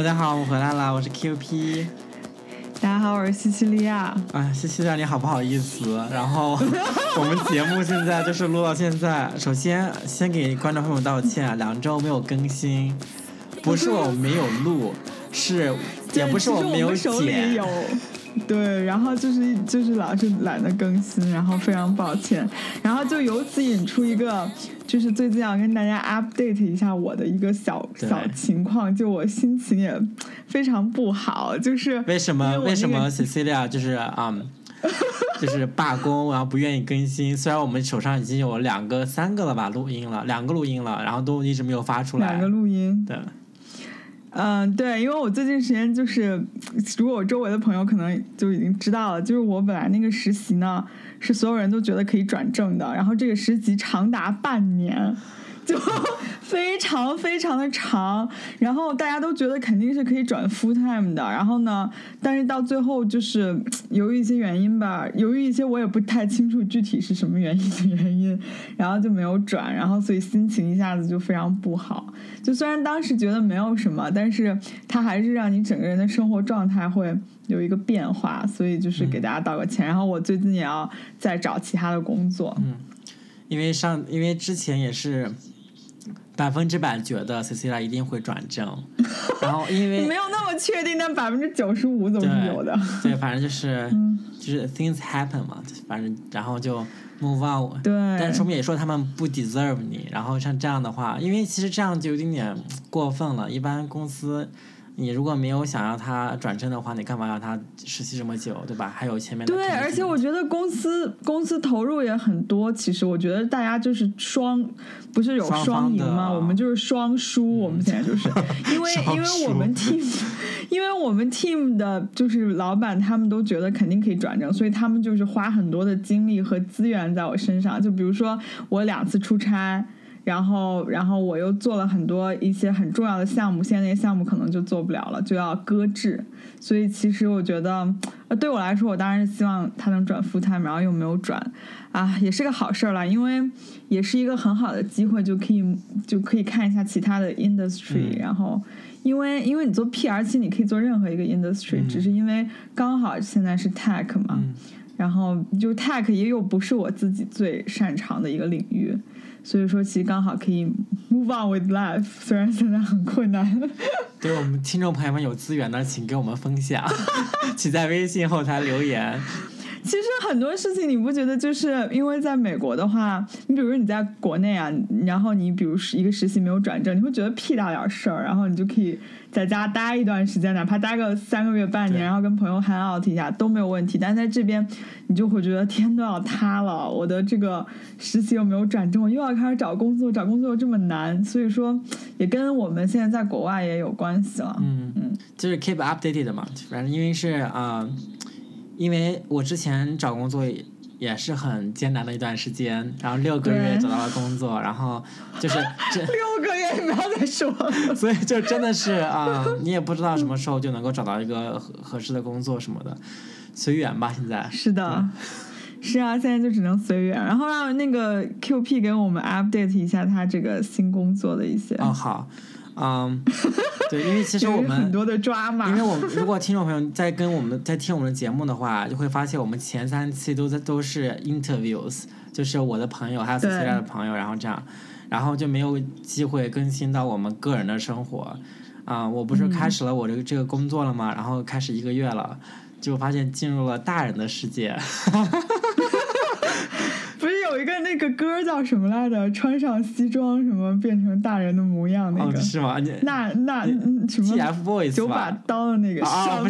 大家好，我回来了，我是 QP。大家好，我是西西利亚。啊，西西利亚，你好不好意思？然后我们节目现在就是录到现在，首先先给观众朋友们道歉，两周没有更新，不是我没有录，是也不是我没有剪。对，然后就是就是老是懒得更新，然后非常抱歉，然后就由此引出一个，就是最近要跟大家 update 一下我的一个小小情况，就我心情也非常不好，就是为什么为什么 Cecilia 就是啊，就是罢工，然后不愿意更新，虽然我们手上已经有两个三个了吧录音了，两个录音了，然后都一直没有发出来，两个录音，对。嗯，对，因为我最近时间就是，如果我周围的朋友可能就已经知道了，就是我本来那个实习呢，是所有人都觉得可以转正的，然后这个实习长达半年。就非常非常的长，然后大家都觉得肯定是可以转 full time 的，然后呢，但是到最后就是由于一些原因吧，由于一些我也不太清楚具体是什么原因的原因，然后就没有转，然后所以心情一下子就非常不好。就虽然当时觉得没有什么，但是它还是让你整个人的生活状态会有一个变化，所以就是给大家道个歉。然后我最近也要再找其他的工作，嗯，因为上因为之前也是。百分之百觉得 Cecilia 一定会转正，然后因为没有那么确定，但百分之九十五总是有的。对，反正就是就是 things happen 嘛，反正然后就 move on。对，但说明也说他们不 deserve 你。然后像这样的话，因为其实这样就有点点过分了。一般公司。你如果没有想让他转正的话，你干嘛要他实习这么久，对吧？还有前面的对，而且我觉得公司公司投入也很多。其实我觉得大家就是双，不是有双赢吗？我们就是双输。我们现在就是 因为因为我们 team，因为我们 team 的就是老板他们都觉得肯定可以转正，所以他们就是花很多的精力和资源在我身上。就比如说我两次出差。然后，然后我又做了很多一些很重要的项目，现在那些项目可能就做不了了，就要搁置。所以其实我觉得，呃，对我来说，我当然是希望他能转 full time，然后又没有转，啊，也是个好事儿了，因为也是一个很好的机会，就可以就可以看一下其他的 industry。然后，因为因为你做 PR，其实你可以做任何一个 industry，只是因为刚好现在是 tech 嘛，然后就 tech 也有不是我自己最擅长的一个领域。所以说，其实刚好可以 move on with life，虽然现在很困难。对我们听众朋友们有资源的，请给我们分享，请在微信后台留言。其实很多事情你不觉得就是因为在美国的话，你比如说你在国内啊，然后你比如一个实习没有转正，你会觉得屁大点事儿，然后你就可以在家待一段时间，哪怕待个三个月、半年，然后跟朋友 hang out 一下都没有问题。但在这边，你就会觉得天都要塌了，我的这个实习又没有转正，我又要开始找工作，找工作又这么难，所以说也跟我们现在在国外也有关系了。嗯嗯，就是 keep updated 嘛，反正因为是啊。因为我之前找工作也是很艰难的一段时间，然后六个月找到了工作，然后就是这 六个月，你不要再说了。所以就真的是啊，你也不知道什么时候就能够找到一个合合适的工作什么的，随缘吧。现在是的，是啊，现在就只能随缘，然后让那个 Q P 给我们 update 一下他这个新工作的一些。哦，好。嗯，对，因为其实我们很多的抓嘛，因为我们如果听众朋友在跟我们在听我们的节目的话，就会发现我们前三期都在都是 interviews，就是我的朋友还有其他的朋友，然后这样，然后就没有机会更新到我们个人的生活。啊，我不是开始了我这个这个工作了吗？然后开始一个月了，就发现进入了大人的世界。有一个那个歌叫什么来着？穿上西装什么变成大人的模样那个是吗？那那什么？TFBOYS 九把刀的那个什么？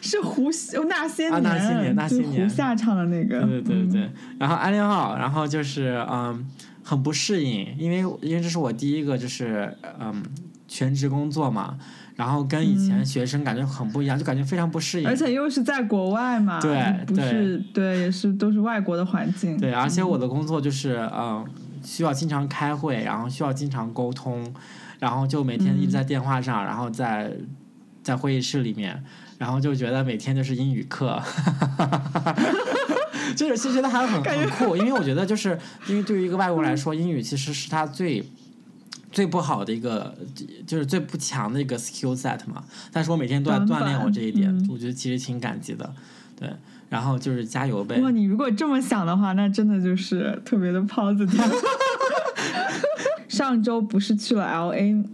是胡那些年那些年那些年胡夏唱的那个。对对对对。然后安利号，然后就是嗯，很不适应，因为因为这是我第一个就是嗯全职工作嘛。然后跟以前学生感觉很不一样，就感觉非常不适应。而且又是在国外嘛，对，不是对，也是都是外国的环境。对，而且我的工作就是嗯，需要经常开会，然后需要经常沟通，然后就每天一直在电话上，然后在在会议室里面，然后就觉得每天就是英语课，就是其实觉得还很很酷，因为我觉得就是因为对于一个外国人来说，英语其实是他最。最不好的一个，就是最不强的一个 skill set 嘛。但是我每天都在锻炼我这一点，我觉得其实挺感激的。对，然后就是加油呗。哇，你如果这么想的话，那真的就是特别的 positive。上周不是去了 L A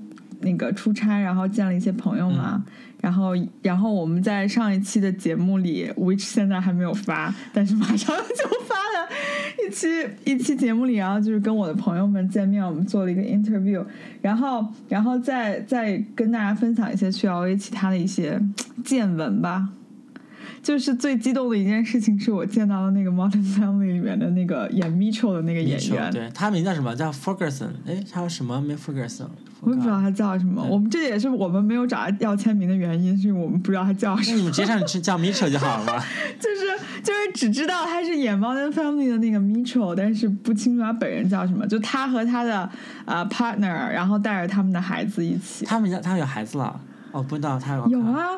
那个出差，然后见了一些朋友嘛。然后，然后我们在上一期的节目里，which 现在还没有发，但是马上就发了一期一期节目里，然后就是跟我的朋友们见面，我们做了一个 interview，然后，然后再再跟大家分享一些去 LA 其他的一些见闻吧。就是最激动的一件事情，是我见到了那个《Modern Family》里面的那个演 Mitchell 的那个演员，对他名叫什么？叫 Ferguson？哎，他叫什么？没 Ferguson？我也不知道他叫什么。我们这也是我们没有找他要签名的原因，是因为我们不知道他叫什么。那你们直接上去叫 Mitchell 就好了吗？就是就是只知道他是演《Modern Family》的那个 Mitchell，但是不清楚他本人叫什么。就他和他的呃 partner，然后带着他们的孩子一起。他们家他有孩子了？哦，不知道他有。有啊。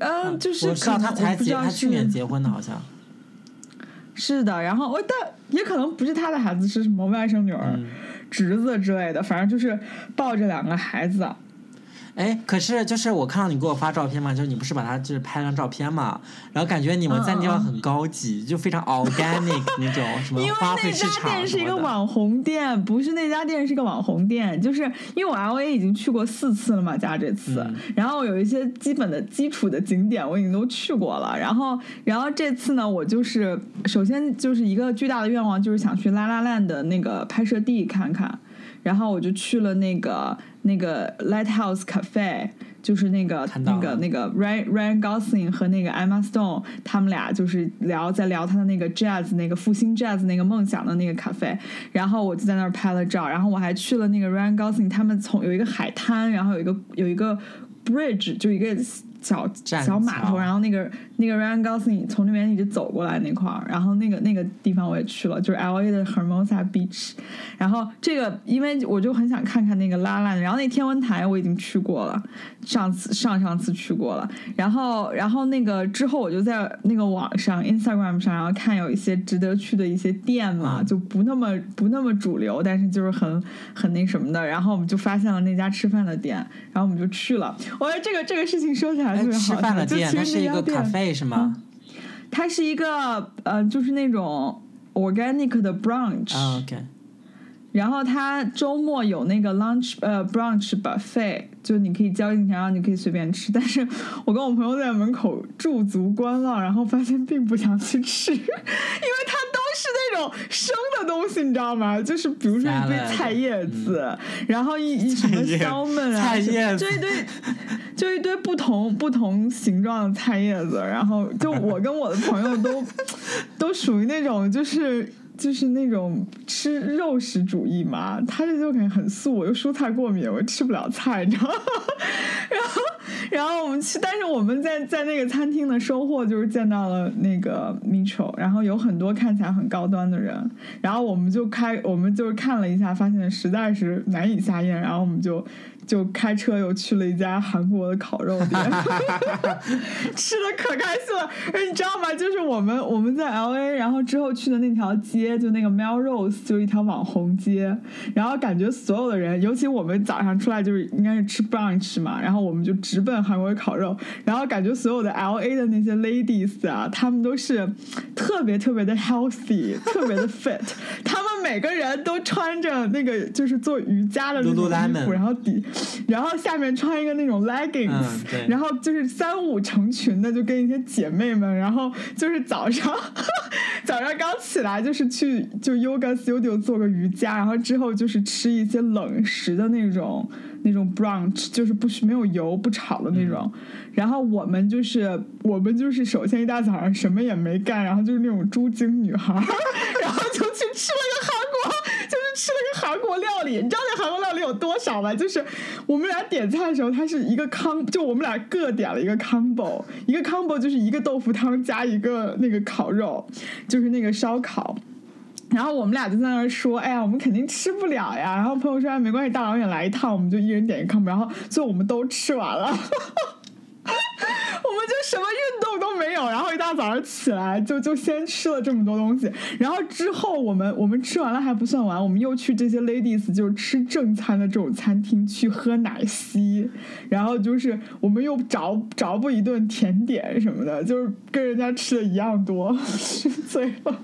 嗯，就是我知道他才结，他去年结婚的，好像是的。然后我但也可能不是他的孩子，是什么外甥女儿、侄子之类的，反正就是抱着两个孩子。哎，可是就是我看到你给我发照片嘛，就是你不是把它就是拍张照片嘛，然后感觉你们在那地方很高级，就非常 organic 那种什么花卉市场因为那家店是一个网红店，不是那家店是个网红店，就是因为我 L A 已经去过四次了嘛，加这次，然后有一些基本的基础的景点我已经都去过了，然后然后这次呢，我就是首先就是一个巨大的愿望，就是想去拉拉烂的那个拍摄地看看。然后我就去了那个那个 Lighthouse Cafe，就是那个那个那个 Ryan Ryan Gosling 和那个 Emma Stone，他们俩就是聊在聊他的那个 Jazz 那个复兴 Jazz 那个梦想的那个 cafe。然后我就在那儿拍了照，然后我还去了那个 Ryan Gosling 他们从有一个海滩，然后有一个有一个 bridge，就一个。小小码头，然后那个那个 Ryan Gosling 从那边一直走过来那块儿，然后那个那个地方我也去了，就是 L A 的 Hermosa Beach。然后这个因为我就很想看看那个拉拉，然后那天文台我已经去过了，上次上上次去过了。然后然后那个之后我就在那个网上 Instagram 上，然后看有一些值得去的一些店嘛，就不那么不那么主流，但是就是很很那什么的。然后我们就发现了那家吃饭的店，然后我们就去了。我觉得这个这个事情说起来。吃饭的店，它是一个咖啡是吗？它是一个呃，就是那种 organic 的 brunch。OK。然后它周末有那个 lunch 呃 brunch buffet，就你可以交进钱，然后你可以随便吃。但是我跟我朋友在门口驻足观望，然后发现并不想去吃，因为它都是那种生的东西，你知道吗？就是比如说一堆菜叶子，然后一一什么香闷啊，就一堆就一堆不同不同形状的菜叶子。然后就我跟我的朋友都 都属于那种就是。就是那种吃肉食主义嘛，他这就感觉很素，我又蔬菜过敏，我吃不了菜，你知道吗？然后，然后我们去，但是我们在在那个餐厅的收获就是见到了那个 Mitchell，然后有很多看起来很高端的人，然后我们就开，我们就是看了一下，发现实在是难以下咽，然后我们就。就开车又去了一家韩国的烤肉店，吃的可开心了。哎，你知道吗？就是我们我们在 L A，然后之后去的那条街，就那个 Melrose，就一条网红街。然后感觉所有的人，尤其我们早上出来就是应该是吃 brunch 嘛，然后我们就直奔韩国烤肉。然后感觉所有的 L A 的那些 ladies 啊，他们都是特别特别的 healthy，特别的 fit。他们每个人都穿着那个就是做瑜伽的那种衣服，然后底。然后下面穿一个那种 leggings，然后就是三五成群的，就跟一些姐妹们，然后就是早上 早上刚起来就是去就 yoga studio 做个瑜伽，然后之后就是吃一些冷食的那种那种 brunch，就是不没有油不炒的那种。然后我们就是我们就是首先一大早上什么也没干，然后就是那种猪精女孩，然后就去吃了个吃了个韩国料理。你知道那韩国料理有多少吗？就是我们俩点菜的时候，它是一个康，就我们俩各点了一个 combo，一个 combo 就是一个豆腐汤加一个那个烤肉，就是那个烧烤。然后我们俩就在那儿说：“哎呀，我们肯定吃不了呀。”然后朋友说：“没关系，大老远来一趟，我们就一人点一个 combo。”然后最后我们都吃完了。我们就什么运动都没有，然后一大早上起来就就先吃了这么多东西，然后之后我们我们吃完了还不算完，我们又去这些 ladies 就是吃正餐的这种餐厅去喝奶昔，然后就是我们又找找不一顿甜点什么的，就是跟人家吃的一样多，醉了。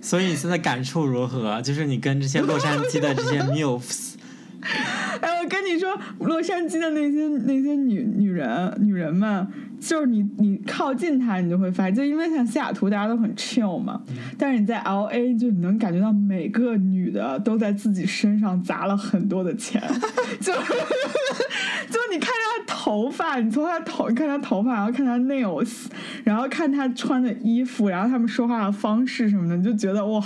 所以你现在感触如何？就是你跟这些洛杉矶的这些 milfs。哎，我跟你说，洛杉矶的那些那些女女人女人们，就是你你靠近他，你就会发现，就因为像西雅图大家都很 chill 嘛，但是你在 L A 就你能感觉到每个女的都在自己身上砸了很多的钱，就就你看她头发，你从她头看她头发，然后看她 nails，然后看她穿的衣服，然后他们说话的方式什么的，你就觉得哇。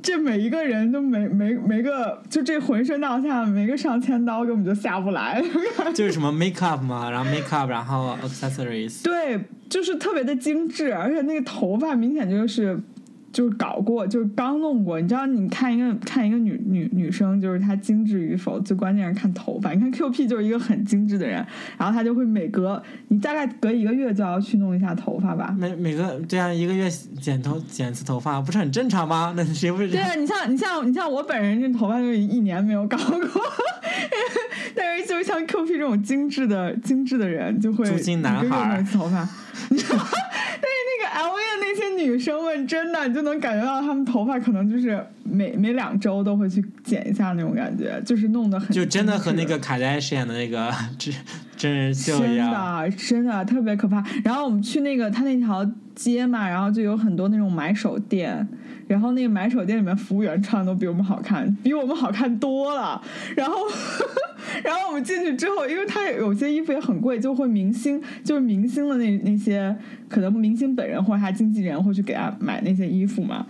这每一个人都没没没个就这浑身上下没个上千刀根本就下不来，就是什么 make up 嘛，然后 make up，然后对，就是特别的精致，而且那个头发明显就是。就是搞过，就是刚弄过。你知道，你看一个看一个女女女生，就是她精致与否，最关键是看头发。你看 Q P 就是一个很精致的人，然后她就会每隔你大概隔一个月就要去弄一下头发吧。每每个这样一个月剪头剪次头发，不是很正常吗？那谁不是？对啊，你像你像你像我本人这头发就一年没有搞过，但是就像 Q P 这种精致的精致的人，就会一个月弄一次头发。L A 的那些女生们，真的你就能感觉到她们头发可能就是每每两周都会去剪一下那种感觉，就是弄得很就真的和那个卡戴珊的那个 真人秀，真的真的特别可怕。然后我们去那个他那条街嘛，然后就有很多那种买手店。然后那个买手店里面服务员穿的都比我们好看，比我们好看多了。然后，然后我们进去之后，因为他有些衣服也很贵，就会明星就是明星的那那些可能明星本人或者他经纪人会去给他买那些衣服嘛。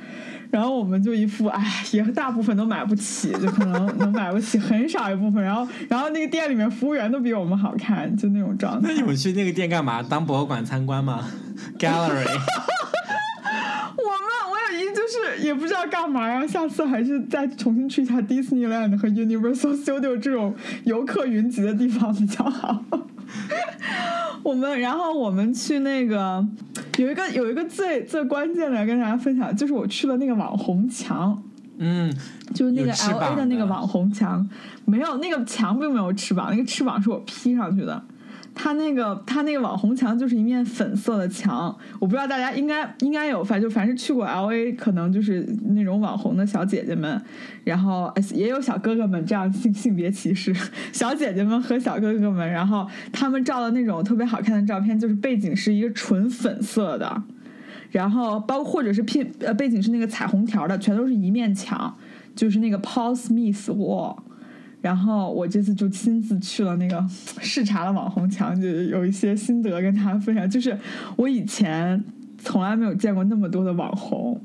然后我们就一副哎，也大部分都买不起，就可能能买不起很少一部分。然后，然后那个店里面服务员都比我们好看，就那种状态。那你们去那个店干嘛？当博物馆参观吗？Gallery。就是也不知道干嘛呀，下次还是再重新去一下 Disneyland 和 Universal Studio 这种游客云集的地方比较好。我们然后我们去那个有一个有一个最最关键的跟大家分享，就是我去了那个网红墙，嗯，就是那个 L A 的那个网红墙，没有那个墙并没有翅膀，那个翅膀是我披上去的。它那个它那个网红墙就是一面粉色的墙，我不知道大家应该应该有，反正就凡是去过 L A，可能就是那种网红的小姐姐们，然后也有小哥哥们，这样性性别歧视，小姐姐们和小哥哥们，然后他们照的那种特别好看的照片，就是背景是一个纯粉色的，然后包或者是拼呃背景是那个彩虹条的，全都是一面墙，就是那个 Paul Smith Wall。然后我这次就亲自去了那个视察了网红墙，就有一些心得跟大家分享。就是我以前从来没有见过那么多的网红。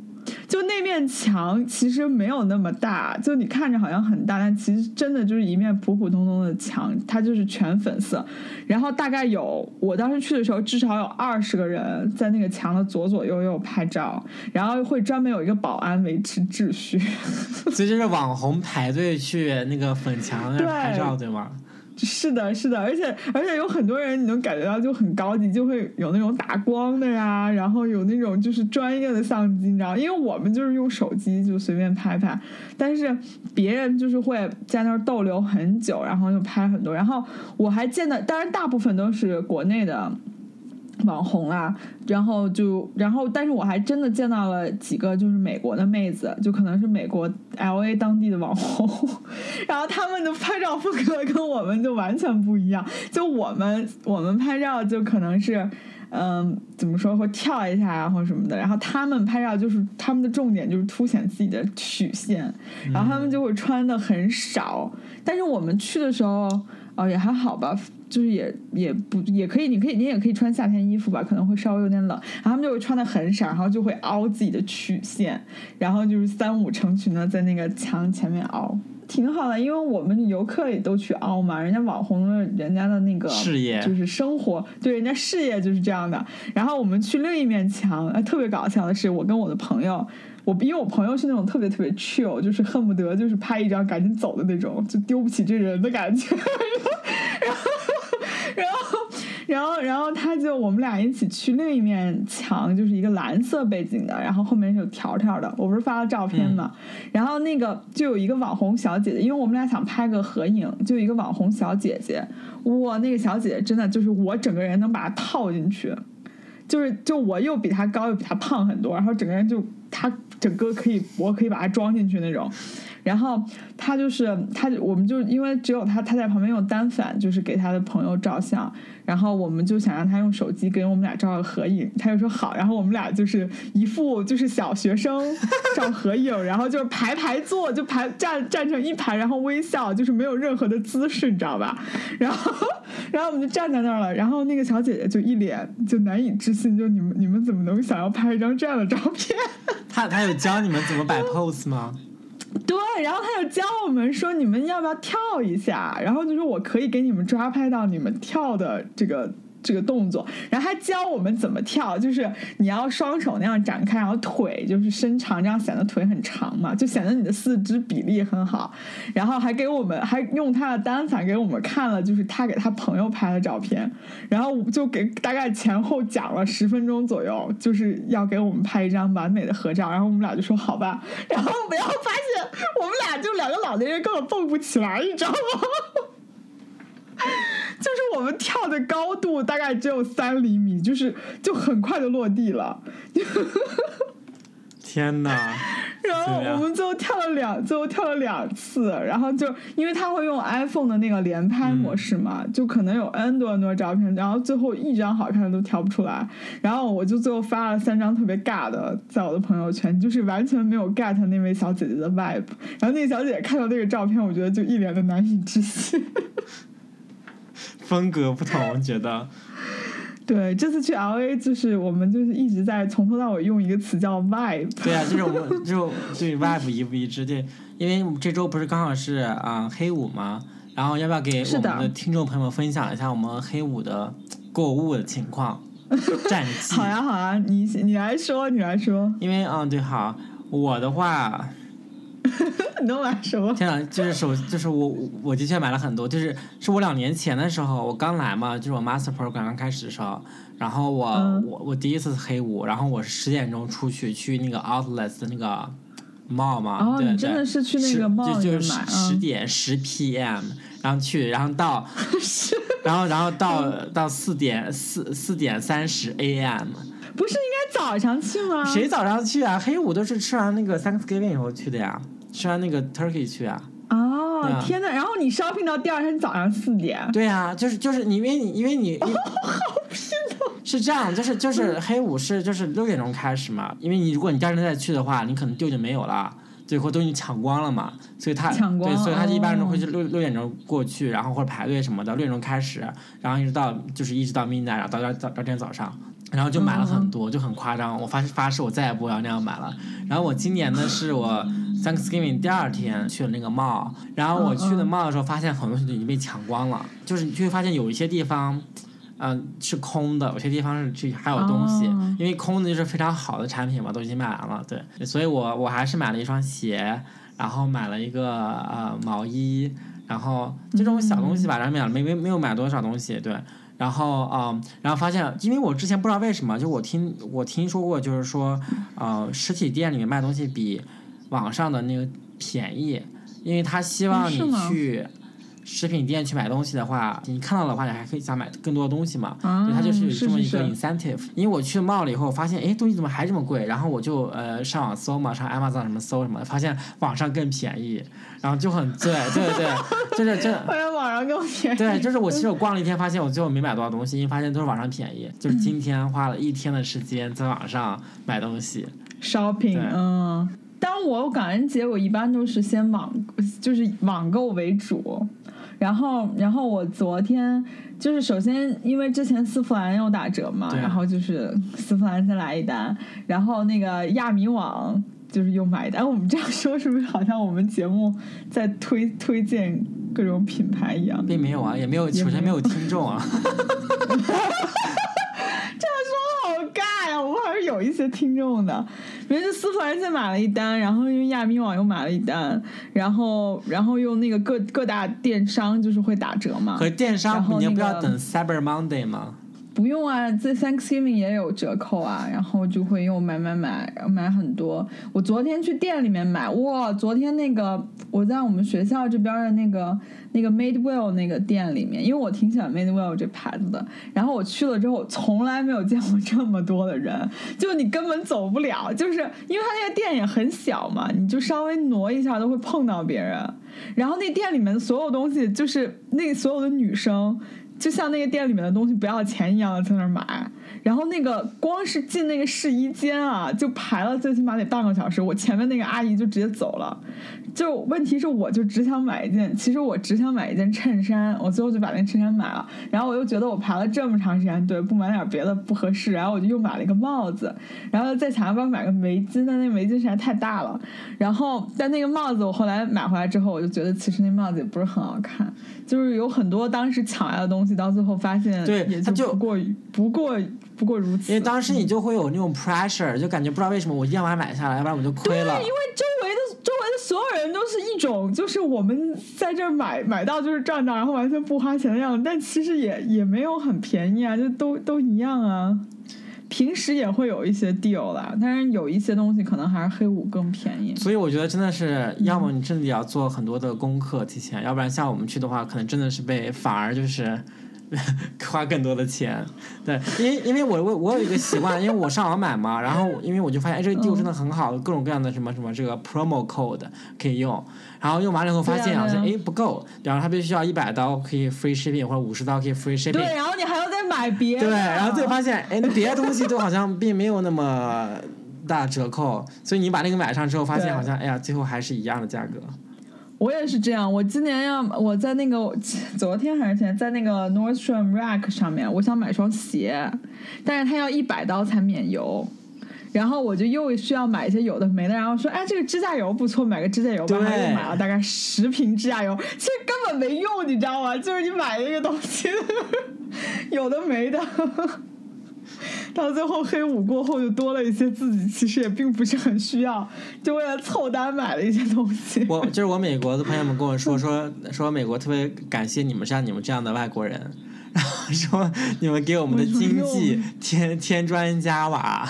就那面墙其实没有那么大，就你看着好像很大，但其实真的就是一面普普通通的墙，它就是全粉色。然后大概有我当时去的时候，至少有二十个人在那个墙的左左右右拍照，然后会专门有一个保安维持秩序。所以就是网红排队去那个粉墙那拍照，对吗？是的，是的，而且而且有很多人，你能感觉到就很高级，就会有那种打光的呀，然后有那种就是专业的相机，你知道，因为我们就是用手机就随便拍拍，但是别人就是会在那儿逗留很久，然后就拍很多，然后我还见到，当然大部分都是国内的。网红啊，然后就，然后，但是我还真的见到了几个就是美国的妹子，就可能是美国 L A 当地的网红，然后他们的拍照风格跟我们就完全不一样。就我们我们拍照就可能是，嗯，怎么说会跳一下啊或者什么的，然后他们拍照就是他们的重点就是凸显自己的曲线，然后他们就会穿的很少。但是我们去的时候，哦也还好吧。就是也也不也可以，你可以你也可以穿夏天衣服吧，可能会稍微有点冷。然后他们就会穿的很少，然后就会凹自己的曲线，然后就是三五成群的在那个墙前面凹，挺好的。因为我们游客也都去凹嘛，人家网红的人家的那个事业就是生活，对人家事业就是这样的。然后我们去另一面墙，哎，特别搞笑的是，我跟我的朋友，我因为我朋友是那种特别特别 chill，就是恨不得就是拍一张赶紧走的那种，就丢不起这人的感觉。然后。然后，然后然后然后他就我们俩一起去另一面墙，就是一个蓝色背景的，然后后面是有条条的。我不是发了照片嘛，然后那个就有一个网红小姐姐，因为我们俩想拍个合影，就一个网红小姐姐，哇，那个小姐姐真的就是我整个人能把她套进去，就是就我又比她高又比她胖很多，然后整个人就她整个可以我可以把她装进去那种。然后他就是他，我们就因为只有他，他在旁边用单反，就是给他的朋友照相。然后我们就想让他用手机给我们俩照个合影，他就说好。然后我们俩就是一副就是小学生照合影，然后就是排排坐，就排站站成一排，然后微笑，就是没有任何的姿势，你知道吧？然后然后我们就站在那儿了。然后那个小姐姐就一脸就难以置信，就你们你们怎么能想要拍一张这样的照片？他他有教你们怎么摆 pose 吗？对，然后他就教我们说，你们要不要跳一下？然后就说我可以给你们抓拍到你们跳的这个。这个动作，然后他教我们怎么跳，就是你要双手那样展开，然后腿就是伸长，这样显得腿很长嘛，就显得你的四肢比例很好。然后还给我们还用他的单反给我们看了，就是他给他朋友拍的照片，然后就给大概前后讲了十分钟左右，就是要给我们拍一张完美的合照。然后我们俩就说好吧，然后我们要发现我们俩就两个老年人根本蹦不起来，你知道吗？就是我们跳的高度大概只有三厘米，就是就很快就落地了。天哪！然后我们最后跳了两，最后跳了两次，然后就因为他会用 iPhone 的那个连拍模式嘛，就可能有 N 多 N 多照片，然后最后一张好看的都挑不出来。然后我就最后发了三张特别尬的，在我的朋友圈，就是完全没有 get 那位小姐姐的 vibe。然后那个小姐姐看到那个照片，我觉得就一脸的难以置信。风格不同，觉得。对，这次去 L A 就是我们就是一直在从头到尾用一个词叫 vibe。对啊，就是我们就对 vibe 一不一致？对，因为这周不是刚好是啊黑五吗？然后要不要给我们的听众朋友们分享一下我们黑五的购物的情况战绩？好呀好呀，你你来说你来说。因为嗯对好，我的话。你都买什么？天呐，就是手，就是我，我的确买了很多。就是是我两年前的时候，我刚来嘛，就是我 master program 刚开始的时候，然后我我我第一次黑五，然后我是十点钟出去去那个 outlets 的那个 mall 嘛，对对，真的是去那个 mall 就就是十点十 p.m. 然后去，然后到，然后然后到到四点四四点三十 a.m. 不是应该早上去吗？谁早上去啊？黑五都是吃完那个 Thanksgiving 以后去的呀。吃完那个 turkey 去啊！哦，天呐，然后你 shopping 到第二天早上四点？对啊，就是就是你因为你因为你好拼哦！是这样，就是就是黑五是就是六点钟开始嘛，因为你如果你第二天再去的话，你可能就已经没有了，最后都已经抢光了嘛，所以他对，所以他一般都会是六六点钟过去，然后或者排队什么的，六点钟开始，然后一直到就是一直到 midnight，然后到到到第二天早上。然后就买了很多，就很夸张。我发发誓，我再也不要那样买了。然后我今年呢，是我 Thanksgiving 第二天去了那个 mall，然后我去的 mall 的时候，发现很多东西已经被抢光了。就是你就会发现有一些地方，嗯，是空的；有些地方是去还有东西。因为空的就是非常好的产品嘛，都已经卖完了。对，所以我我还是买了一双鞋，然后买了一个呃毛衣，然后这种小东西吧，然后买了没没没有买多少东西，对。然后啊，然后发现，因为我之前不知道为什么，就我听我听说过，就是说，呃，实体店里面卖东西比网上的那个便宜，因为他希望你去。食品店去买东西的话，你看到的话，你还可以想买更多的东西嘛？啊，它就是有这么一个 incentive。因为我去冒了以后，发现哎，东西怎么还这么贵？然后我就呃上网搜嘛，上 Amazon 什么搜什么，发现网上更便宜，然后就很对对对，就是这。对，就是我其实我逛了一天，发现我最后没买多少东西，因为发现都是网上便宜。就是今天花了一天的时间在网上买东西，shopping。嗯，但我感恩节，我一般都是先网，就是网购为主。然后，然后我昨天就是首先，因为之前丝芙兰又打折嘛，然后就是丝芙兰先来一单，然后那个亚米网就是又买单。我们这样说是不是好像我们节目在推推荐各种品牌一样？并没有啊，也没有，首先没有听众啊。这样说好尬呀！我们还是有一些听众的。人家丝芙兰先买了一单，然后用亚米网又买了一单，然后然后用那个各各大电商就是会打折嘛。和电商，你不要等 Cyber Monday 吗？不用啊，这 Thanksgiving 也有折扣啊，然后就会又买买买，买很多。我昨天去店里面买，哇，昨天那个我在我们学校这边的那个那个 Madewell 那个店里面，因为我挺喜欢 Madewell 这牌子的。然后我去了之后，从来没有见过这么多的人，就你根本走不了，就是因为他那个店也很小嘛，你就稍微挪一下都会碰到别人。然后那店里面所有东西，就是那所有的女生。就像那个店里面的东西不要钱一样的在那儿买，然后那个光是进那个试衣间啊，就排了最起码得半个小时。我前面那个阿姨就直接走了。就问题是，我就只想买一件，其实我只想买一件衬衫，我最后就把那衬衫买了。然后我又觉得我排了这么长时间队，不买点别的不合适，然后我就又买了一个帽子，然后再想要不要买个围巾，但那围巾实在太大了。然后但那个帽子我后来买回来之后，我就觉得其实那帽子也不是很好看，就是有很多当时抢来的东西，到最后发现对，也就不过不过不过如此。因为当时你就会有那种 pressure，就感觉不知道为什么我一定要把它买下来，要不然我就亏了。因为周围的周围的所有人。都是一种，就是我们在这儿买买到就是赚到，然后完全不花钱的样子。但其实也也没有很便宜啊，就都都一样啊。平时也会有一些 deal 啦，但是有一些东西可能还是黑五更便宜。所以我觉得真的是，要么你真的要做很多的功课提前，要不然像我们去的话，可能真的是被反而就是。花更多的钱，对，因为因为我我我有一个习惯，因为我上网买嘛，然后因为我就发现，哎，这个 deal 真的很好，各种各样的什么什么这个 promo code 可以用，然后用完了以后发现好像哎不够，然后它必须要一百刀可以 free shipping 或者五十刀可以 free shipping，对，然后你还要再买别的，对，然后最后发现，哎，那别的东西都好像并没有那么大折扣，所以你把那个买上之后，发现好像哎呀，最后还是一样的价格。我也是这样，我今年要我在那个昨天还是前在那个 Nordstrom Rack 上面，我想买双鞋，但是他要一百刀才免邮，然后我就又需要买一些有的没的，然后说哎这个指甲油不错，买个指甲油吧，又买了大概十瓶指甲油，其实根本没用，你知道吗？就是你买一个东西，有的没的。到最后黑五过后，就多了一些自己其实也并不是很需要，就为了凑单买了一些东西。我就是我美国的朋友们跟我说 说说美国特别感谢你们像你们这样的外国人，然后说你们给我们的经济添添砖加瓦。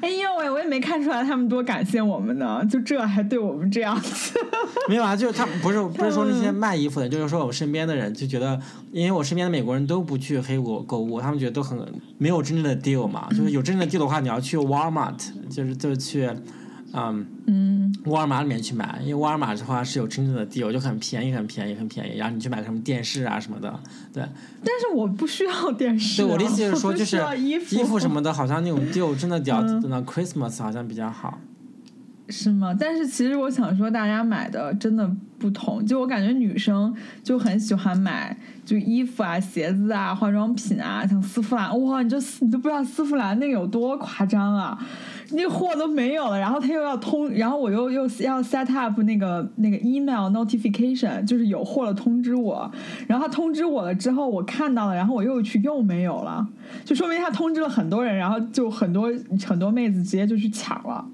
哎呦喂，我也没看出来他们多感谢我们呢，就这还对我们这样子。没有啊，就是他不是不是说那些卖衣服的，就是说我身边的人就觉得，因为我身边的美国人都不去黑五购物，他们觉得都很没有真正的 deal 嘛，就是有真正的 deal 的话，你要去 Walmart，就是就去。嗯，嗯，沃尔玛里面去买，因为沃尔玛的话是有真正的 deal，就很便宜，很便宜，很便宜。然后你去买个什么电视啊什么的，对。但是我不需要电视。对，我的意思就是说，就是衣服什么的，好像那种 deal 真的比较，等到 Christmas 好像比较好。是吗？但是其实我想说，大家买的真的不同。就我感觉女生就很喜欢买，就衣服啊、鞋子啊、化妆品啊，像丝芙兰，哇，你就你都不知道丝芙兰那个有多夸张啊！那货都没有了，然后他又要通，然后我又又要 set up 那个那个 email notification，就是有货了通知我。然后他通知我了之后，我看到了，然后我又去又没有了，就说明他通知了很多人，然后就很多很多妹子直接就去抢了。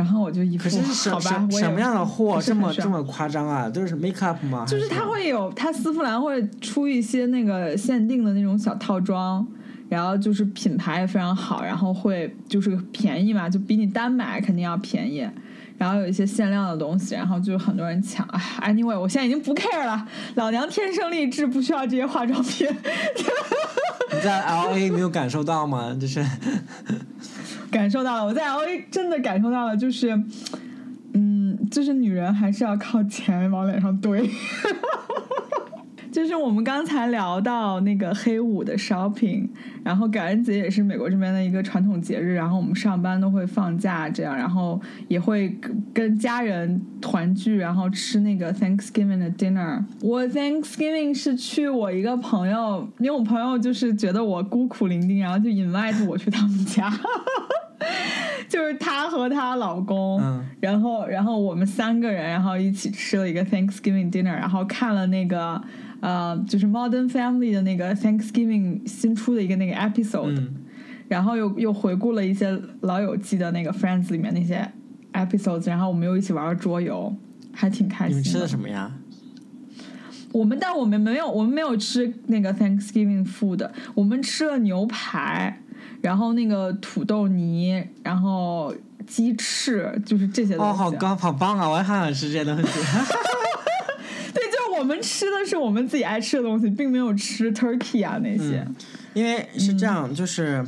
然后我就一副好吧，什么样的货这么这么夸张啊？就是 make up 吗？就是它会有，它丝芙兰会出一些那个限定的那种小套装。然后就是品牌也非常好，然后会就是便宜嘛，就比你单买肯定要便宜。然后有一些限量的东西，然后就很多人抢。哎，anyway，我现在已经不 care 了，老娘天生丽质，不需要这些化妆品。你在 L A 没有感受到吗？就是感受到了，我在 L A 真的感受到了，就是嗯，就是女人还是要靠钱往脸上堆。就是我们刚才聊到那个黑五的 shopping，然后感恩节也是美国这边的一个传统节日，然后我们上班都会放假，这样，然后也会跟家人团聚，然后吃那个 Thanksgiving 的 dinner。我 Thanksgiving 是去我一个朋友，因为我朋友就是觉得我孤苦伶仃，然后就 invite 我去他们家，就是她和她老公，然后然后我们三个人，然后一起吃了一个 Thanksgiving dinner，然后看了那个。呃，就是 Modern Family 的那个 Thanksgiving 新出的一个那个 episode，然后又又回顾了一些老友记的那个 Friends 里面那些 episodes，然后我们又一起玩了桌游，还挺开心。你们吃的什么呀？我们但我们没有，我们没有吃那个 Thanksgiving food，我们吃了牛排，然后那个土豆泥，然后鸡翅，就是这些东西。哦，好高，好棒啊！我也好想吃这些东西。对，就是我们吃的是我们自己爱吃的东西，并没有吃 turkey 啊那些。因为是这样，就是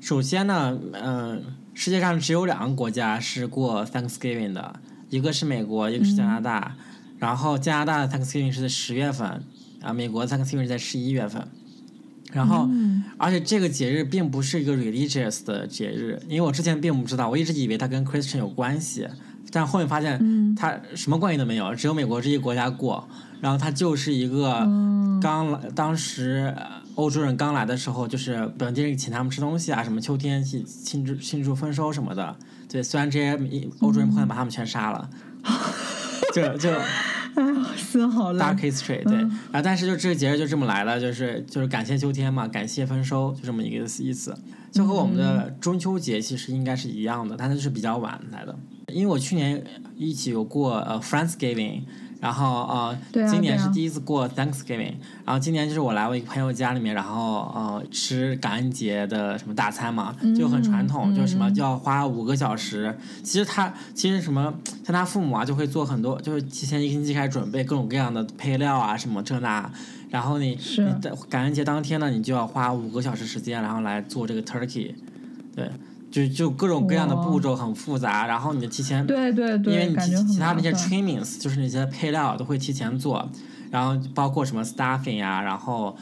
首先呢，嗯，世界上只有两个国家是过 Thanksgiving 的，一个是美国，一个是加拿大。然后加拿大的 Thanksgiving 是在十月份，啊，美国 Thanksgiving 是在十一月份。然后，而且这个节日并不是一个 religious 的节日，因为我之前并不知道，我一直以为它跟 Christian 有关系，但后面发现它什么关系都没有，只有美国这一国家过。然后它就是一个刚来，当时欧洲人刚来的时候，就是本地人请他们吃东西啊，什么秋天庆庆祝庆祝丰收什么的。对，虽然这些欧洲人后来把他们全杀了。就就，哎呀，心好累。Dark history，对，然后但是就这个节日就这么来了，就是就是感谢秋天嘛，感谢丰收，就这么一个意思。就和我们的中秋节其实应该是一样的，但是是比较晚来的。因为我去年一起有过呃 Friendsgiving。然后呃，今年是第一次过 Thanksgiving，然后今年就是我来我一个朋友家里面，然后呃吃感恩节的什么大餐嘛，就很传统，就什么就要花五个小时。其实他其实什么像他父母啊，就会做很多，就是提前一个星期开始准备各种各样的配料啊什么这那，然后你你的感恩节当天呢，你就要花五个小时时间，然后来做这个 turkey，对。就就各种各样的步骤很复杂，然后你提前，对对对，因为你其其他那些 trimmings 就是那些配料都会提前做，然后包括什么 stuffing 呀，然后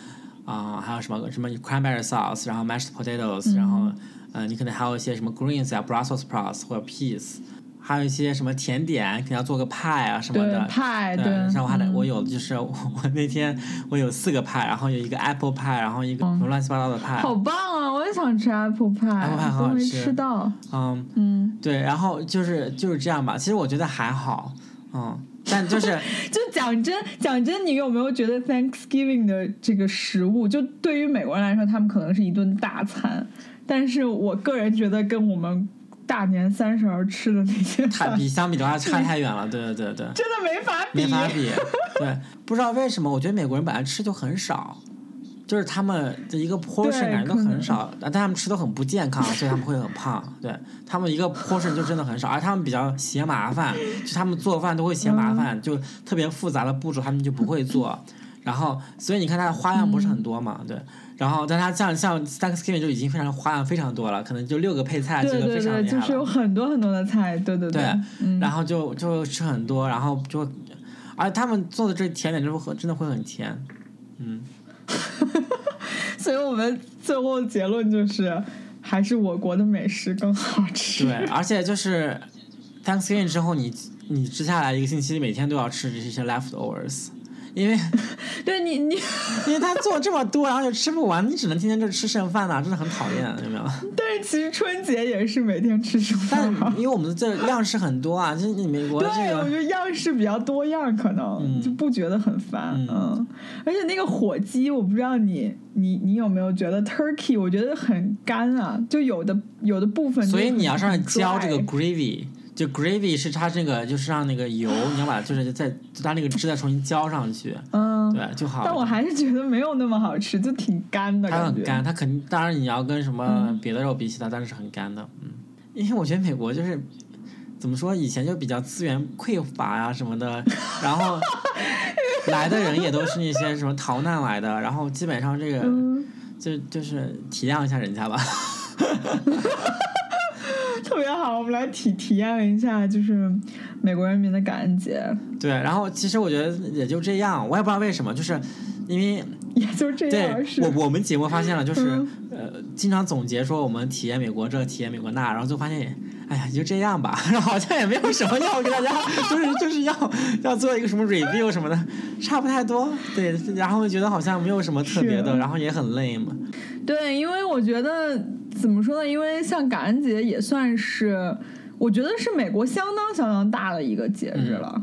啊还有什么什么 cranberry sauce，然后 mashed potatoes，然后嗯。你可能还有一些什么 greens 啊 brussels sprouts 或者 peas。还有一些什么甜点，肯定要做个派啊什么的。派，对。然后我还得，我有就是我那天我有四个派，然后有一个 apple 派，然后一个什么乱七八糟的派。好棒啊！我也想吃 apple 派。apple 派很好吃。吃到。嗯嗯。对，然后就是就是这样吧。其实我觉得还好，嗯，但就是 就讲真讲真，你有没有觉得 Thanksgiving 的这个食物，就对于美国人来说，他们可能是一顿大餐，但是我个人觉得跟我们。大年三十儿吃的那些，太比相比的话差 太远了，对对对对，真的没法比，没法比。对，不知道为什么，我觉得美国人本来吃就很少，就是他们的一个 portion 感觉都很少，但他们吃都很不健康，所以他们会很胖。对他们一个 portion 就真的很少，而他们比较嫌麻烦，就他们做饭都会嫌麻烦，就特别复杂的步骤他们就不会做。然后，所以你看它的花样不是很多嘛？对。然后，但它像像 Thanksgiving 就已经非常花样非常多了，可能就六个配菜，这个非常厉害就是有很多很多的菜，对对对。对。然后就就吃很多，然后就，而他们做的这甜点就会真的会很甜，嗯。所以我们最后结论就是，还是我国的美食更好吃。对，而且就是 Thanksgiving 之后，你你接下来一个星期，每天都要吃这些 leftovers。因为，对你你，因为他做这么多，然后又吃不完，你只能天天就吃剩饭呐，真的很讨厌，有没有？但是其实春节也是每天吃剩饭。但因为我们的这样式很多啊，就是你美国这个，对，我觉得样式比较多样，可能就不觉得很烦。嗯，而且那个火鸡，我不知道你你你有没有觉得 turkey，我觉得很干啊，就有的有的部分。所以你要上面浇这个 gravy。就 gravy 是它这个，就是让那个油，你要把就是再它那个汁再重新浇上去，嗯，对就好。但我还是觉得没有那么好吃，就挺干的。它很干，它肯定，当然你要跟什么别的肉比起它，当然是很干的，嗯。因为我觉得美国就是怎么说，以前就比较资源匮乏呀什么的，然后来的人也都是那些什么逃难来的，然后基本上这个就就是体谅一下人家吧。特别好，我们来体体验一下，就是美国人民的感恩节。对，然后其实我觉得也就这样，我也不知道为什么，就是因为也就这样。对，我我们节目发现了，就是呃，经常总结说我们体验美国这，体验美国那，然后就发现，哎呀，就这样吧，好像也没有什么要给大家，就是就是要要做一个什么 review 什么的，差不太多。对，然后觉得好像没有什么特别的，然后也很累嘛。对，因为我觉得。怎么说呢？因为像感恩节也算是，我觉得是美国相当相当大的一个节日了，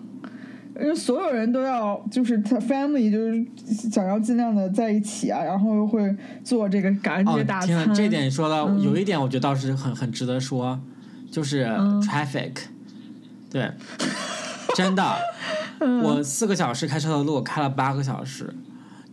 因为所有人都要就是他 family 就是想要尽量的在一起啊，然后又会做这个感恩节大餐。天这点说到有一点，我觉得倒是很很值得说，就是 traffic，对，真的。我四个小时开车的路开了八个小时，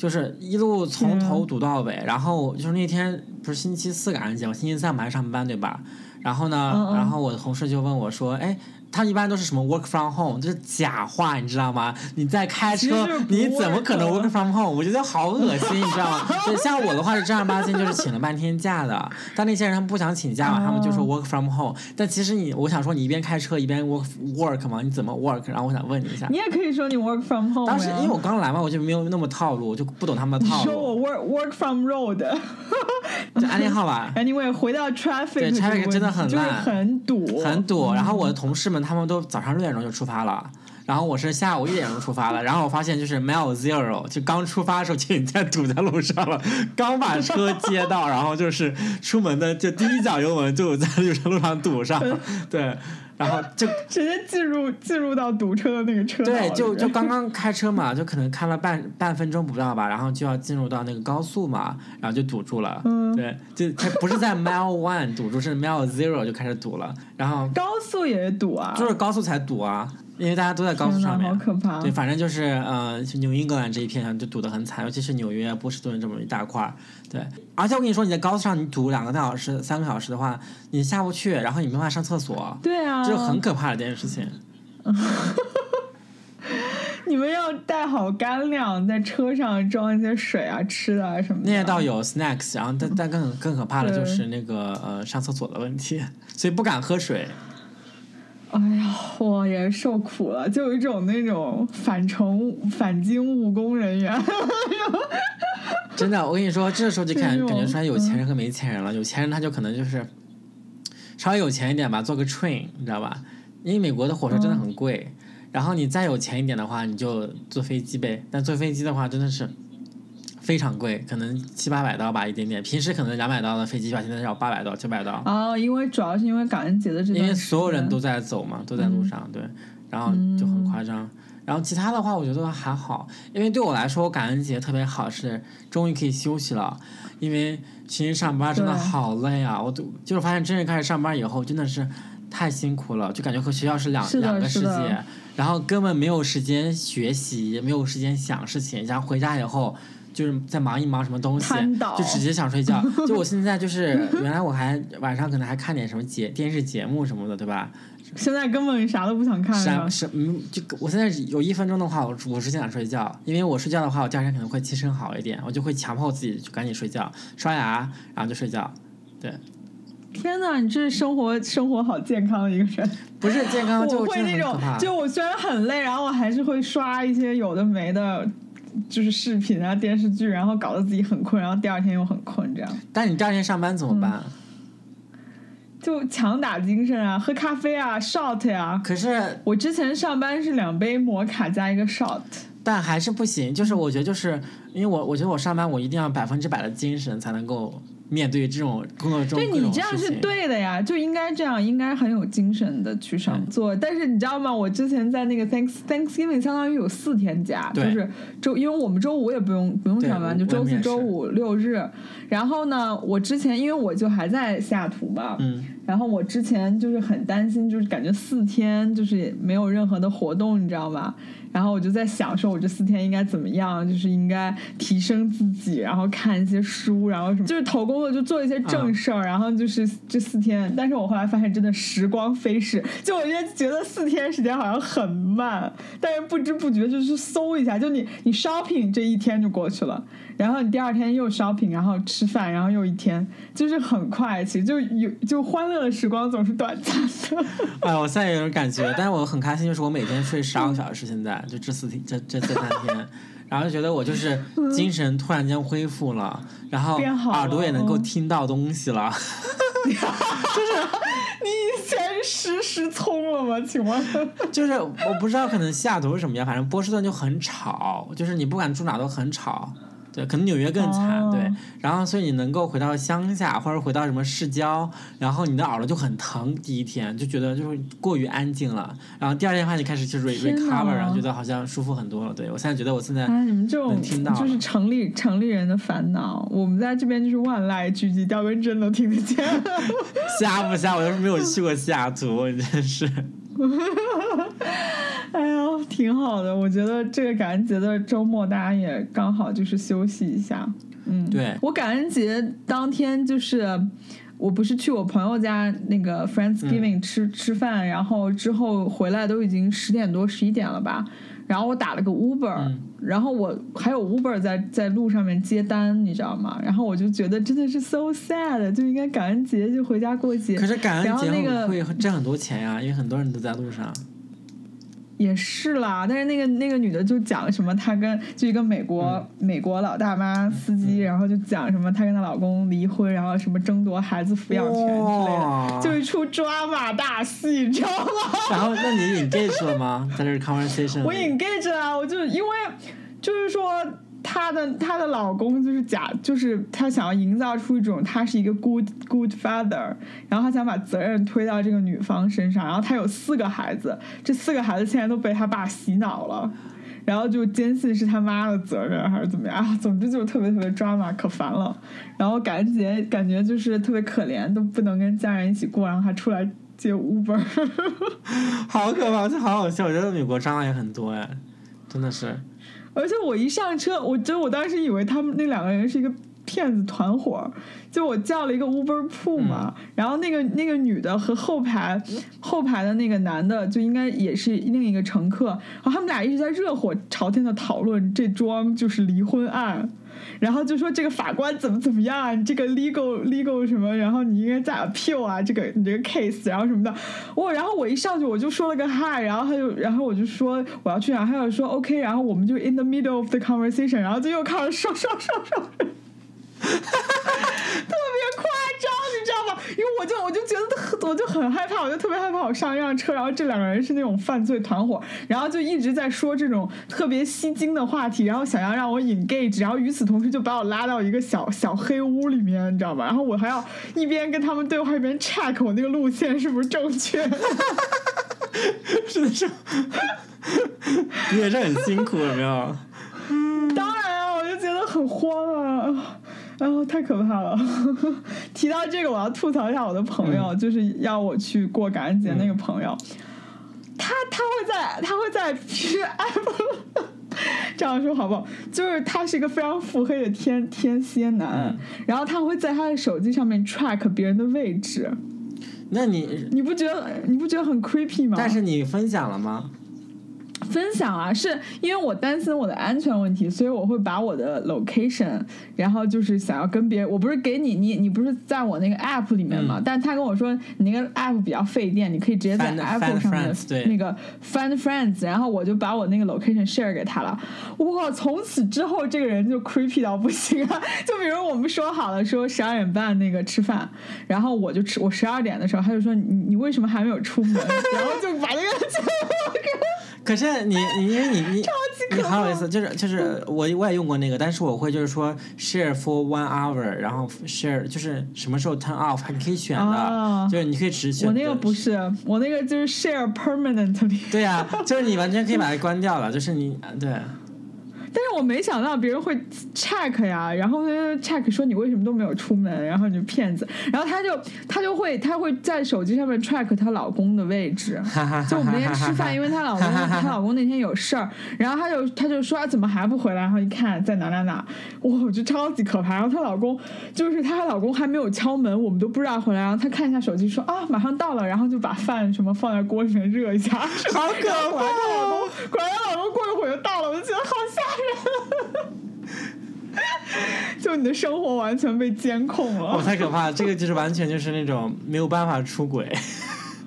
就是一路从头堵到尾。然后就是那天不是星期四感恩节，我星期三我们还上班对吧？然后呢，然后我的同事就问我说：“哎。”他一般都是什么 work from home，就是假话，你知道吗？你在开车，你怎么可能 work from home？我觉得好恶心，你知道吗？对像我的话是正儿八经就是请了半天假的，但那些人他们不想请假嘛，他们就说 work from home。但其实你，我想说你一边开车一边 work work 嘛，你怎么 work？然后我想问你一下。你也可以说你 work from home。当时因为我刚来嘛，我就没有那么套路，我就不懂他们的套路。说我 work work from road。就安利号吧。Anyway，回到 traffic，对 traffic 真的很烂，很堵，很堵。然后我的同事们。他们都早上六点钟就出发了，然后我是下午一点钟出发了，然后我发现就是 mile zero，就刚出发的时候就已经在堵在路上了，刚把车接到，然后就是出门的就第一脚油门就在路上路上堵上，对。然后就 直接进入进入到堵车的那个车对，就就刚刚开车嘛，就可能开了半半分钟不到吧，然后就要进入到那个高速嘛，然后就堵住了。嗯，对，就它不是在 mile one 堵住，是 mile zero 就开始堵了。然后高速也堵啊？就是高速才堵啊。因为大家都在高速上面，好可怕。对，反正就是呃，纽英格兰这一片上就堵得很惨，尤其是纽约、波士顿这么一大块儿。对，而且我跟你说，你在高速上你堵两个多小时、三个小时的话，你下不去，然后你没办法上厕所。对啊，这是很可怕的一件事情。你们要带好干粮，在车上装一些水啊、吃的啊什么的。那些倒有 snacks，然后但 但更更可怕的就是那个呃上厕所的问题，所以不敢喝水。哎呀，我也受苦了，就有一种那种返程返京务工人员。真的，我跟你说，这时候就看感觉出来有钱人和没钱人了。有钱人他就可能就是稍微有钱一点吧，坐个 train，你知道吧？因为美国的火车真的很贵。然后你再有钱一点的话，你就坐飞机呗。但坐飞机的话，真的是。非常贵，可能七八百刀吧，一点点。平时可能两百刀的飞机票，现在要八百刀、九百刀。哦，因为主要是因为感恩节的这。因为所有人都在走嘛，都在路上，对，然后就很夸张。然后其他的话，我觉得还好，因为对我来说，感恩节特别好，是终于可以休息了。因为其实上班真的好累啊，我都就是发现真正开始上班以后，真的是太辛苦了，就感觉和学校是两两个世界，然后根本没有时间学习，也没有时间想事情，然后回家以后。就是在忙一忙什么东西，就直接想睡觉。就我现在就是，原来我还晚上可能还看点什么节电视节目什么的，对吧？现在根本啥都不想看了。是嗯，就我现在有一分钟的话，我我是想睡觉，因为我睡觉的话，我第二天可能会精神好一点，我就会强迫自己就赶紧睡觉，刷牙，然后就睡觉。对。天呐，你这是生活生活好健康的一个人。不是健康，就会那种，就我虽然很累，然后我还是会刷一些有的没的。就是视频啊电视剧，然后搞得自己很困，然后第二天又很困，这样。但你第二天上班怎么办？就强打精神啊，喝咖啡啊，shot 呀。可是我之前上班是两杯摩卡加一个 shot。但还是不行，就是我觉得就是因为我我觉得我上班我一定要百分之百的精神才能够。面对这种工作中，对你这样是对的呀，就应该这样，应该很有精神的去上做。但是你知道吗？我之前在那个 Thanks Thanksgiving，相当于有四天假，就是周，因为我们周五也不用不用上班，就周四周五六日。然后呢，我之前因为我就还在西雅图嘛，嗯，然后我之前就是很担心，就是感觉四天就是没有任何的活动，你知道吗？然后我就在想，说我这四天应该怎么样？就是应该提升自己，然后看一些书，然后什么，就是投工作就做一些正事儿。然后就是这四天，但是我后来发现，真的时光飞逝。就我觉得觉得四天时间好像很慢，但是不知不觉就是搜一下，就你你 shopping 这一天就过去了，然后你第二天又 shopping，然后吃饭，然后又一天，就是很快。其实就有就欢乐的时光总是短暂的。哎，我现在有点感觉，但是我很开心，就是我每天睡十二个小时，现在。就这四天，这这这三天，然后就觉得我就是精神突然间恢复了，然后耳朵也能够听到东西了。就是你以前失失聪了吗？请问？就是我不知道，可能西雅图是什么样，反正波士顿就很吵，就是你不管住哪都很吵。对，可能纽约更惨，对。然后，所以你能够回到乡下，或者回到什么市郊，然后你的耳朵就很疼。第一天就觉得就是过于安静了，然后第二天的话，你开始就 recover，然后觉得好像舒服很多了。对我现在觉得我现在你们这种就是城里城里人的烦恼，我们在这边就是万籁俱寂，掉根针都听得见。瞎不瞎？我又是没有去过西雅图，真是。哎呀，挺好的。我觉得这个感恩节的周末，大家也刚好就是休息一下。嗯，对我感恩节当天就是，我不是去我朋友家那个 Friendsgiving 吃吃饭，然后之后回来都已经十点多十一点了吧。然后我打了个 Uber，然后我还有 Uber 在在路上面接单，你知道吗？然后我就觉得真的是 so sad，就应该感恩节就回家过节。可是感恩节会挣很多钱呀，因为很多人都在路上。也是啦，但是那个那个女的就讲什么，她跟就一个美国美国老大妈司机，然后就讲什么她跟她老公离婚，然后什么争夺孩子抚养权之类的，就一出抓马大戏，你知道吗？然后那你 engage 了吗？在这 conversation？我 engage 啊，我就因为就是说。她的她的老公就是假，就是她想要营造出一种他是一个 good good father，然后她想把责任推到这个女方身上，然后她有四个孩子，这四个孩子现在都被他爸洗脑了，然后就坚信是他妈的责任还是怎么样，总之就是特别特别抓马，可烦了。然后感觉感觉就是特别可怜，都不能跟家人一起过，然后还出来接 Uber，好可怕，这好好笑。我觉得美国抓马也很多哎，真的是。而且我一上车，我就我当时以为他们那两个人是一个骗子团伙，就我叫了一个 Uber Pool 嘛，然后那个那个女的和后排后排的那个男的就应该也是另一个乘客，然后他们俩一直在热火朝天的讨论这桩就是离婚案。然后就说这个法官怎么怎么样啊，你这个 legal legal 什么，然后你应该在 appeal 啊，这个你这个 case，然后什么的。我然后我一上去我就说了个 hi，然后他就然后我就说我要去哪，他就说 OK，然后我们就 in the middle of the conversation，然后就又开始说说说说。特别夸张，你知道吗？因为我就我就觉得我就很害怕，我就特别害怕我上一辆车，然后这两个人是那种犯罪团伙，然后就一直在说这种特别吸睛的话题，然后想要让我 engage，然后与此同时就把我拉到一个小小黑屋里面，你知道吗？然后我还要一边跟他们对话，一边 check 我那个路线是不是正确。是的是，你也是很辛苦，有没有？当然啊，我就觉得很慌啊。然后太可怕了！提到这个，我要吐槽一下我的朋友，就是要我去过感恩节那个朋友，他他会在他会在 Apple 这样说好不好？就是他是一个非常腹黑的天天蝎男，然后他会在他的手机上面 track 别人的位置。那你你不觉得你不觉得很 creepy 吗？但是你分享了吗？分享啊，是因为我担心我的安全问题，所以我会把我的 location，然后就是想要跟别人，我不是给你，你你不是在我那个 app 里面嘛？但他跟我说你那个 app 比较费电，你可以直接在 app 上面那个 find friends，然后我就把我那个 location share 给他了。哇，从此之后这个人就 creepy 到不行啊！就比如我们说好了说十二点半那个吃饭，然后我就吃，我十二点的时候他就说你你为什么还没有出门？然后就把那个 可是你 你因为你你你好有意思，就是就是我我也用过那个，但是我会就是说 share for one hour，然后 share 就是什么时候 turn off，你可以选的，就是你可以直选。我那个不是，我那个就是 share permanently。对呀，就是你完全可以把它关掉了，就是你对。但是我没想到别人会 check 呀，然后 check 说你为什么都没有出门，然后你就骗子，然后他就他就会他会在手机上面 track 她老公的位置，就我们那天吃饭，因为她老公她老公那天有事儿，然后他就他就说怎么还不回来，然后一看在哪哪哪，哇，我就超级可怕，然后她老公就是她老公还没有敲门，我们都不知道回来，然后她看一下手机说啊马上到了，然后就把饭什么放在锅里面热一下，好可怕，果然她老公果然她老公过一会儿就到了，我就觉得好吓人。就你的生活完全被监控了，我太可怕了！这个就是完全就是那种没有办法出轨，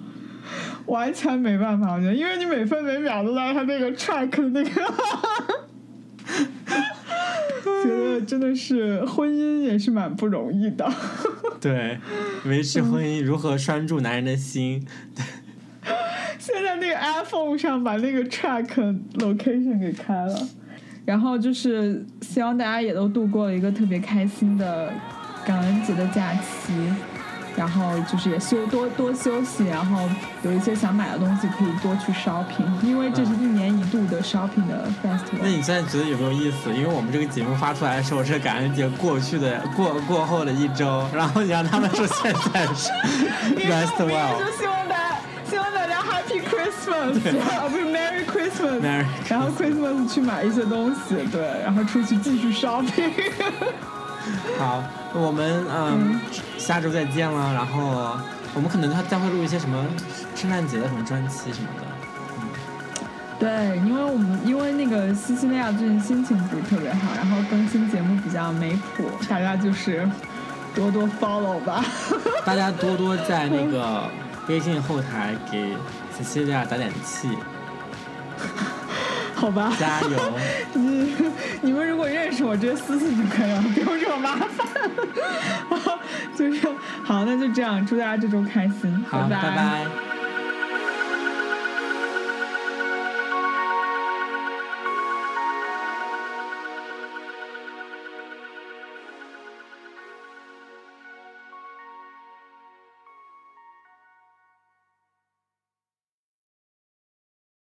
完全没办法，我觉得，因为你每分每秒都在他那个 track 的那个，觉得真的是婚姻也是蛮不容易的。对，维持婚姻如何拴住男人的心？现在那个 iPhone 上把那个 track location 给开了。然后就是希望大家也都度过了一个特别开心的感恩节的假期，然后就是也休多多休息，然后有一些想买的东西可以多去 shopping，因为这是一年一度的 shopping 的 festival。那你现在觉得有没有意思？因为我们这个节目发出来的时候是感恩节过去的过过后的一周，然后你让他们说现在是 rest well。就希望大家希望大家 happy Christmas，Christmas。然后 Christmas 去买一些东西，对，然后出去继续 shopping。好，我们嗯下周再见了，然后我们可能他再会录一些什么圣诞节的什么专辑什么的。嗯对，因为我们因为那个西西利亚最近心情不是特别好，然后更新节目比较没谱，大家就是多多 follow 吧。大家多多在那个微信后台给西西利亚打点气。好吧。加油。你 你们如果认识我，直接私信就可以了，不用这么麻烦。就是好，那就这样，祝大家这周开心，拜拜拜。